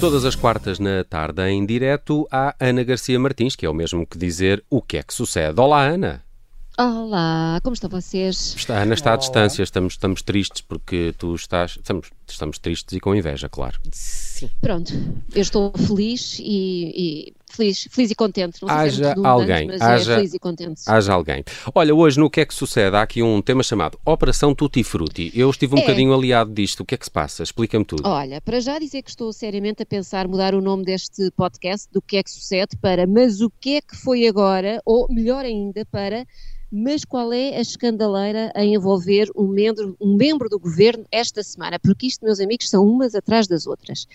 Todas as quartas na tarde, em direto, há Ana Garcia Martins, que é o mesmo que dizer o que é que sucede. Olá, Ana. Olá, como estão vocês? Está, a Ana está à distância, estamos, estamos tristes porque tu estás. Estamos, estamos tristes e com inveja, claro. Sim. Pronto, eu estou feliz e, e feliz, feliz e contente. Não sei haja se é alguém, mas haja, é feliz e contente. haja alguém. Olha, hoje no que é que sucede? Há aqui um tema chamado Operação Tutti Frutti. Eu estive um É. bocadinho aliado disto. O que é que se passa? Explica-me tudo. Olha, para já dizer que estou seriamente a pensar mudar o nome deste podcast do que é que sucede para mas o que é que foi agora, ou melhor ainda, para mas qual é a escandaleira a envolver um membro, um membro do governo esta semana? Porque isto, meus amigos, são umas atrás das outras.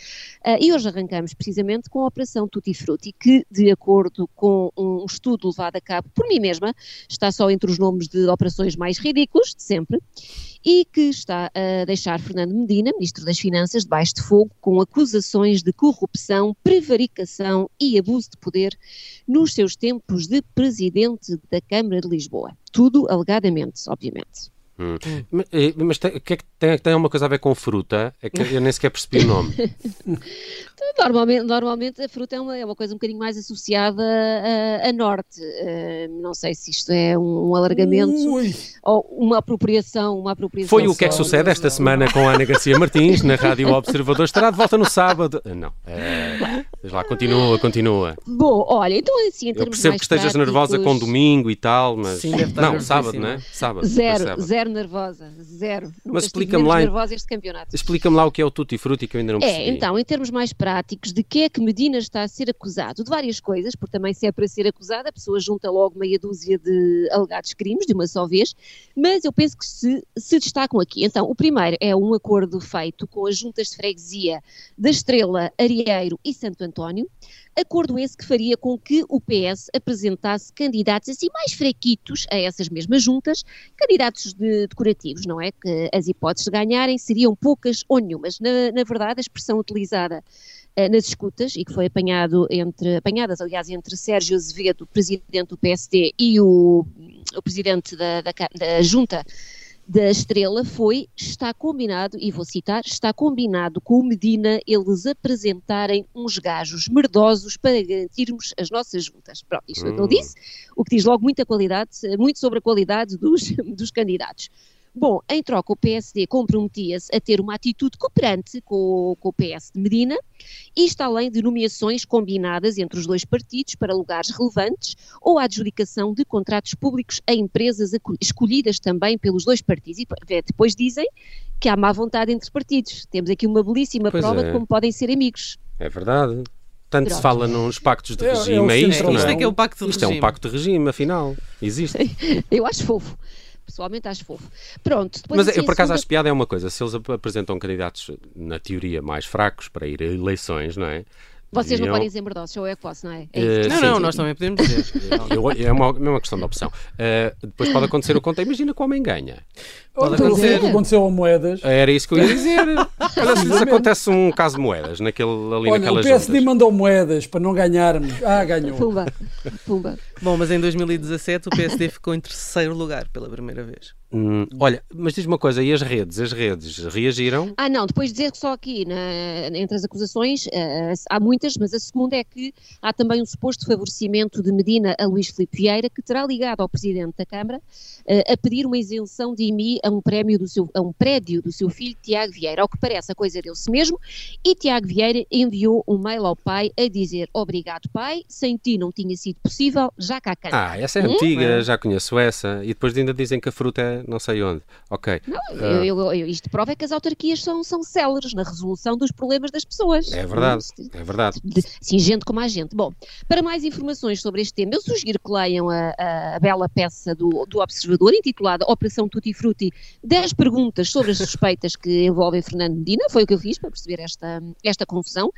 Ah, e hoje arrancamos precisamente com a Operação Tutti Frutti, que, de acordo com um estudo levado a cabo por mim mesma, está só entre os nomes de operações mais ridículos de sempre, e que está a deixar Fernando Medina, Ministro das Finanças, debaixo de fogo com acusações de corrupção, prevaricação e abuso de poder nos seus tempos de Presidente da Câmara de Lisboa. Tudo alegadamente, obviamente. Hum. Mas, eh, Mas tem, o que é que tem, tem alguma coisa a ver com fruta? É que eu nem sequer percebi o nome. Então, Normalmente, normalmente a fruta é uma, é uma coisa um bocadinho mais associada a, a norte. Eh, não sei se isto é um, um alargamento Ui, ou uma apropriação, uma apropriação. Foi o que é que sucede esta semana com a Ana Garcia Martins na Rádio Observador. Estará de volta no sábado. Ah, Não. É, diz lá, continua, continua. Bom, olha, então assim, em Eu percebo mais que estejas nervosa com práticos- domingo e tal, mas. Sim, deve estar não, sábado, não é? Sábado. Zero, sábado. zero nervosa, zero. Mas explica-me lá, nervosa este campeonato. Explica-me lá o que é o Tutti Frutti que eu ainda não percebi. É, então, em termos mais práticos, de que é que Medina está a ser acusado? De várias coisas, porque também se é para ser acusado, a pessoa junta logo meia dúzia de alegados crimes de uma só vez, mas eu penso que se, se destacam aqui. Então, o primeiro é um acordo feito com as juntas de freguesia da Estrela, Arieiro e Santo António, acordo esse que faria com que o PS apresentasse candidatos assim mais fraquitos a essas mesmas juntas, candidatos de- decorativos, não é? Que as hipóteses de ganharem seriam poucas ou nenhumas. Na, na verdade, a expressão utilizada eh, nas escutas e que foi apanhado entre, apanhadas, aliás, entre Sérgio Azevedo, presidente do PSD, e o, o presidente da, da, da Junta da Estrela foi, está combinado, e vou citar, está combinado com o Medina eles apresentarem uns gajos merdosos para garantirmos as nossas juntas. Pronto, isto o que Hum. ele disse, o que diz logo muita qualidade, muito sobre a qualidade dos, dos candidatos. Bom, em troca, o PSD comprometia-se a ter uma atitude cooperante com, o- com o PS de Medina, isto além de nomeações combinadas entre os dois partidos para lugares relevantes ou a adjudicação de contratos públicos a empresas escolhidas também pelos dois partidos. E depois dizem que há má vontade entre partidos. Temos aqui uma belíssima Pois prova é. de como podem ser amigos. É verdade. Tanto se Pronto. fala nos pactos de É- é regime, é, isto, centralão. não Isto é? é que é o pacto de Isto é um regime. pacto de regime, afinal. Existe. Eu acho fofo. Pessoalmente acho fofo. Pronto. Mas assim, eu, por acaso, segunda- acho piada é uma coisa. Se eles ap- apresentam candidatos, na teoria, mais fracos para ir a eleições, não é? Vocês não deviam- podem ser merdosos, ou eu é que posso, não é? É isso. Não, sim, não, sim. nós também podemos dizer. Eu- é uma, é uma questão de opção. Uh, depois pode acontecer o contrário. Imagina que o homem ganha. Pode então, acontecer. o que aconteceu a moedas. Era isso que eu ia dizer. Olha, se lhes acontece um caso de moedas naquele, ali Olha, o naquelas PSD juntas. mandou moedas para não ganharmos. Ah, ganhou. Pumba, pumba. Bom, mas em 2017 o PSD ficou em terceiro lugar pela primeira vez. Hum, olha, mas diz uma coisa, e as redes? As redes reagiram? Ah, não, depois dizer que só aqui, na- entre as acusações, eh, há muitas, mas a segunda é que há também um suposto favorecimento de Medina a Luís Filipe Vieira, que terá ligado ao Presidente da Câmara eh, a pedir uma isenção de IMI a um, prémio do seu, a um prédio do seu filho Tiago Vieira. Ao que parece, a coisa deu-se mesmo, e Tiago Vieira enviou um mail ao pai a dizer obrigado pai, sem ti não tinha sido possível, já cá canta. Ah, essa é Hum? antiga, É. já conheço essa. E depois ainda dizem que a fruta é não sei onde. Ok. Não, Ah. eu, eu- eu- isto prova é que as autarquias são, são céleres na resolução dos problemas das pessoas. É verdade, é verdade. De- singente como a gente. Bom, para mais informações sobre este tema, eu sugiro que leiam a, a- a bela peça do, do Observador, intitulada Operação Tutti Frutti, 10 perguntas sobre as suspeitas que envolvem Fernando Medina, foi o que eu fiz para perceber esta, esta confusão.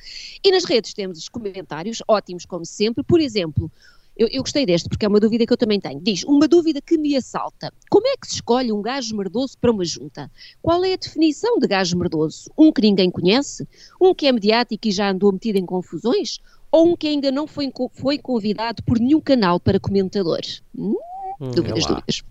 E nas redes temos os comentários, ótimos como sempre, por exemplo... Eu, eu gostei deste, porque é uma dúvida que eu também tenho. Diz, uma dúvida que me assalta. Como é que se escolhe um gajo merdoso para uma junta? Qual é a definição de gajo merdoso? Um que ninguém conhece? Um que é mediático e já andou metido em confusões? Ou um que ainda não foi, foi convidado por nenhum canal para comentador? Hum, dúvidas, é dúvidas.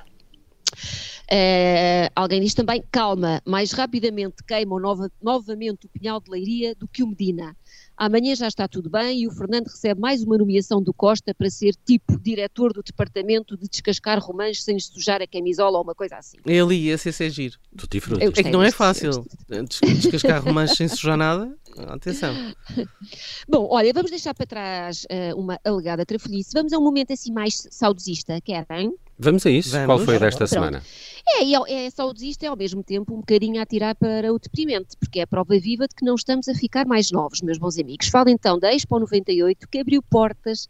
Eh, alguém diz também, calma, mais rapidamente queimam nova- novamente o pinhal de leiria do que o Medina. Amanhã já está tudo bem e o Fernando recebe mais uma nomeação do Costa para ser tipo diretor do departamento de descascar romãs sem sujar a camisola ou uma coisa assim. Ele ia ser ser giro. Tutti Eu frutti. É que não é fácil des- descascar romãs sem sujar nada. Atenção. Bom, olha, vamos deixar para trás eh, uma alegada trafolhice. Vamos a um momento assim mais saudosista, querem? Vamos a isso. Vamos. Qual foi desta Pronto. semana? É, é, é saudosista e ao mesmo tempo um bocadinho a tirar para o deprimente, porque é a prova viva de que não estamos a ficar mais novos, meus bons amigos. Falo então da Expo 98, que abriu portas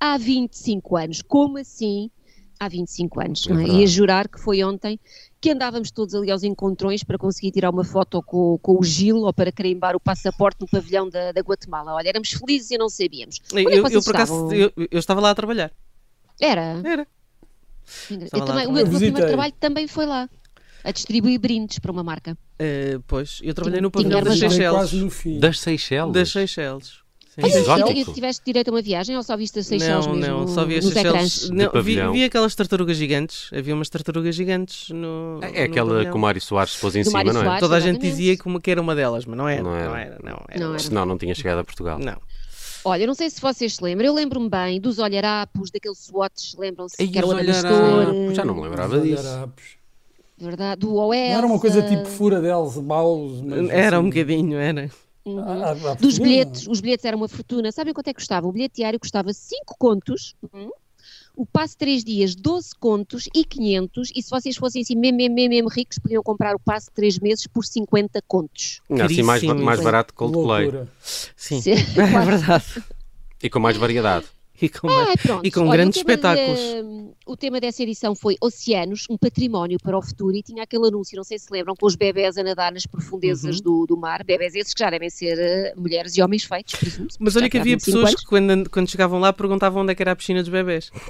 há 25 anos. Como assim há 25 anos? É não é? E a jurar que foi ontem que andávamos todos ali aos encontrões para conseguir tirar uma foto com, com o Gil ou para carimbar o passaporte no pavilhão da, da Guatemala. Olha, éramos felizes e não sabíamos. Onde é que Eu, eu, por acaso, eu, eu estava lá a trabalhar. Era. Era. Eu Estava também, o meu, meu primeiro trabalho também foi lá. A distribuir brindes para uma marca. Eh, pois, eu trabalhei no pavilhão das Seychelles. Das Seychelles. Das Seychelles. Sim. Olha, Exótico. e- e tiveste direito a uma viagem ou só viste as Seychelles Não, mesmo não, só vi as? Seychelles. Não, vi, vi aquelas tartarugas gigantes. Havia umas tartarugas gigantes no. É no aquela pavilhão. que o Mário Soares se pôs em Do cima, Mário não é? Soares. Toda a gente dizia que, uma, que era uma delas, mas não era. Não Não era. era, não era. Não era. Senão não tinha chegado a Portugal. Não. Olha, eu não sei se vocês se lembram, eu lembro-me bem dos olharapos, daqueles swatches, lembram-se que era o olharapos, já não me lembrava Os disso. olharapos. verdade, do OL. Não era uma coisa tipo fura deles, mas Era um assim- bocadinho, era. Uhum. Ah, ah, ah, Dos bilhetes, os bilhetes eram uma fortuna. Sabem quanto é que custava? O bilhete diário custava 5 contos, uhum. O passe 3 dias 12 contos e 500, e se vocês fossem assim mesmo, mesmo, mesmo, mesmo ricos, podiam comprar o passe 3 meses por 50 contos. Não, assim mais, mais barato que Coldplay. Loucura. Sim. Se- É verdade. E com mais variedade. E com pronto. E com Olha, grandes o espetáculos. de- o tema dessa edição foi Oceanos, um património para o futuro, e tinha aquele anúncio, não sei se lembram, com os bebés a nadar nas profundezas Uhum. do, do mar, bebés esses que já devem ser eh, mulheres e homens feitos, presumo Mas olha que havia pessoas que quando, quando chegavam lá perguntavam onde é que era a piscina dos bebés.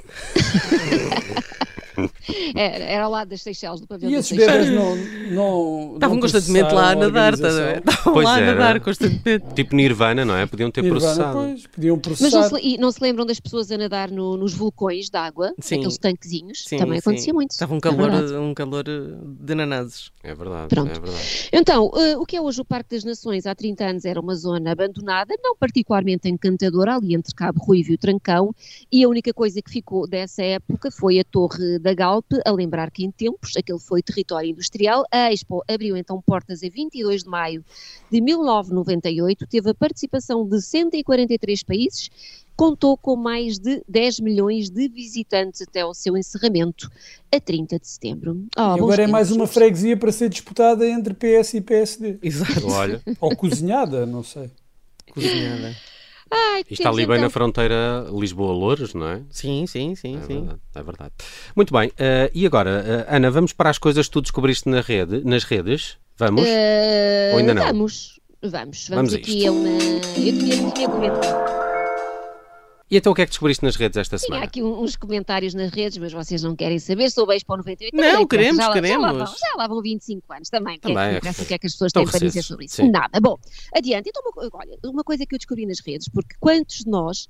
Era, era ao lado das Seychelles, do pavilhão E das esses bebés não, não. Estavam constantemente lá a nadar? Estavam Pois lá a nadar constantemente. Tipo Nirvana, não é? Podiam ter Nirvana, processado. pois, podiam Mas não processar. se, e não se lembram das pessoas a nadar no- nos vulcões de água, Sim. aqueles tanquezinhos? Sim, Também sim. acontecia muito. Estava um é calor, verdade. um calor de nanazes. É verdade, Pronto. é verdade. Então, eh, o que é hoje o Parque das Nações, há 30 anos era uma zona abandonada, não particularmente encantadora, ali entre Cabo Ruivo e o Trancão, e a única coisa que ficou dessa época foi a Torre da Galpe, a lembrar que em tempos aquele foi território industrial. A Expo abriu então portas a 22 de maio de 1998, teve a participação de 143 países, contou com mais de 10 milhões de visitantes até ao seu encerramento, a 30 de setembro. Oh, E agora é mais uma freguesia para ser disputada entre PS e PSD. Exato. Olha, Ou cozinhada, não sei. Cozinhada. Ai, isto está ali bem então- na fronteira Lisboa-Louros, não é? Sim, sim, sim, É sim. verdade, é verdade. Muito bem, eh, e agora, eh, Ana, vamos para as coisas que tu descobriste na rede, nas redes? Vamos? Eh, Ou ainda não? Vamos, vamos. Vamos, Vamos a aqui a uma. Eu tinha, tinha comentado. E então o que é que descobriste nas redes esta semana? aqui um- uns comentários nas redes, mas vocês não querem saber. Sou beijo para o 98. Não, interessa, queremos, já, lá- Já lá, queremos. vão, já lá vão 25 anos também. Também, que é, é o que é que as pessoas têm para dizer sobre isso? sim. Nada. Bom, adiante. Então, uma, olha, uma coisa que eu descobri nas redes, porque quantos de nós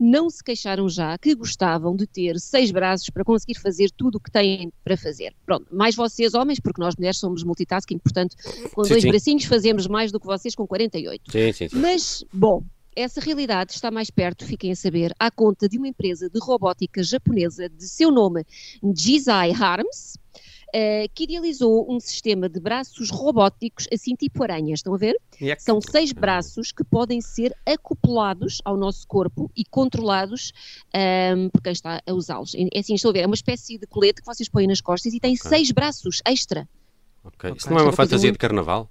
não se queixaram já que gostavam de ter seis braços para conseguir fazer tudo o que têm para fazer? Pronto, mais vocês homens, porque nós mulheres somos multitasking, portanto, com Sim, dois sim. bracinhos fazemos mais do que vocês com 48. Sim, sim, sim. Mas, bom, essa realidade está mais perto, fiquem a saber, à conta de uma empresa de robótica japonesa de seu nome Jizai Harms, eh, que idealizou um sistema de braços robóticos, assim tipo aranhas, estão a ver? Yak. São seis braços que podem ser acoplados ao nosso corpo e controlados ahm, por quem está a usá-los. É assim, estou a ver, é uma espécie de colete que vocês põem nas costas e tem Ok. seis braços extra. Ok. Isso não é uma fantasia muito- de carnaval?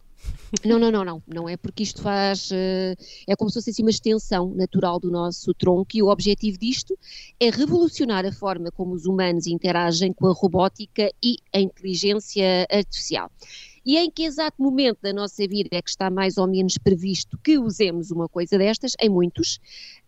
Não, não, não, não. Não é porque isto faz. eh, é como se fosse assim uma extensão natural do nosso tronco e o objetivo disto é revolucionar a forma como os humanos interagem com a robótica e a inteligência artificial. E em que exato momento da nossa vida é que está mais ou menos previsto que usemos uma coisa destas? Em muitos.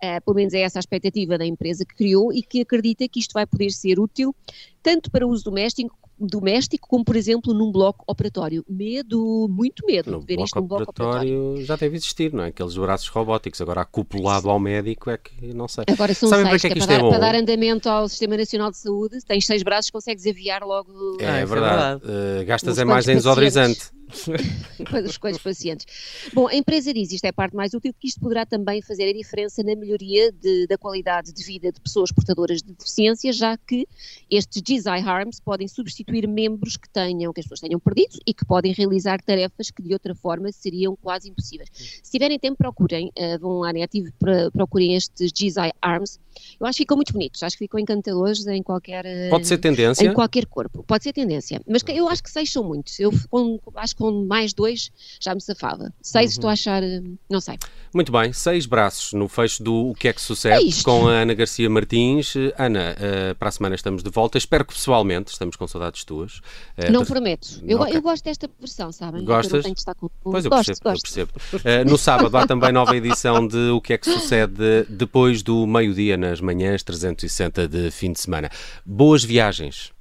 Eh, pelo menos é essa a expectativa da empresa que criou e que acredita que isto vai poder ser útil tanto para uso doméstico, doméstico como, por exemplo, num bloco operatório. Medo, muito medo No de ver isto bloco num bloco operatório. operatório já deve existir, não é? Aqueles braços robóticos. Agora, acoplado ao médico é que não sei. Agora são Sabem para seis, que é que que é isto para, é dar, bom? para dar andamento ao Sistema Nacional de Saúde, tens seis braços, consegues aviar logo. É, Ah, é verdade. verdade. Eh, gastas é mais em desodorizante. para os, com os pacientes. Bom, a empresa diz, isto é a parte mais útil, que isto poderá também fazer a diferença na melhoria de, da qualidade de vida de pessoas portadoras de deficiência, já que estes GISI Harms podem substituir membros que tenham, que as pessoas tenham perdido e que podem realizar tarefas que de outra forma seriam quase impossíveis. Se tiverem tempo, procurem, uh, vão à net e procurem estes GISI Arms. Eu acho que ficam muito bonitos, acho que ficam encantadores em qualquer... Pode ser tendência? Em qualquer corpo, pode ser tendência. Mas eu acho que seis são muitos. Eu com, acho que com mais dois já me safava. Seis uhum. estou a achar, eh, não sei. Muito bem, seis braços no fecho do O que é que sucede é com a Ana Garcia Martins. Ana, uh, para a semana estamos de volta. Espero que pessoalmente, estamos com saudades tuas. Uh, não prometo. Eu, okay. eu gosto desta versão, sabem? Gostas? Eu estar com... Pois eu gosto, percebo. Gosto. Eu percebo. Uh, no sábado há também nova edição de O que é que sucede depois do meio-dia nas manhãs 360 de fim de semana. Boas viagens.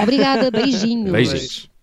Obrigada, beijinhos. Beijinhos.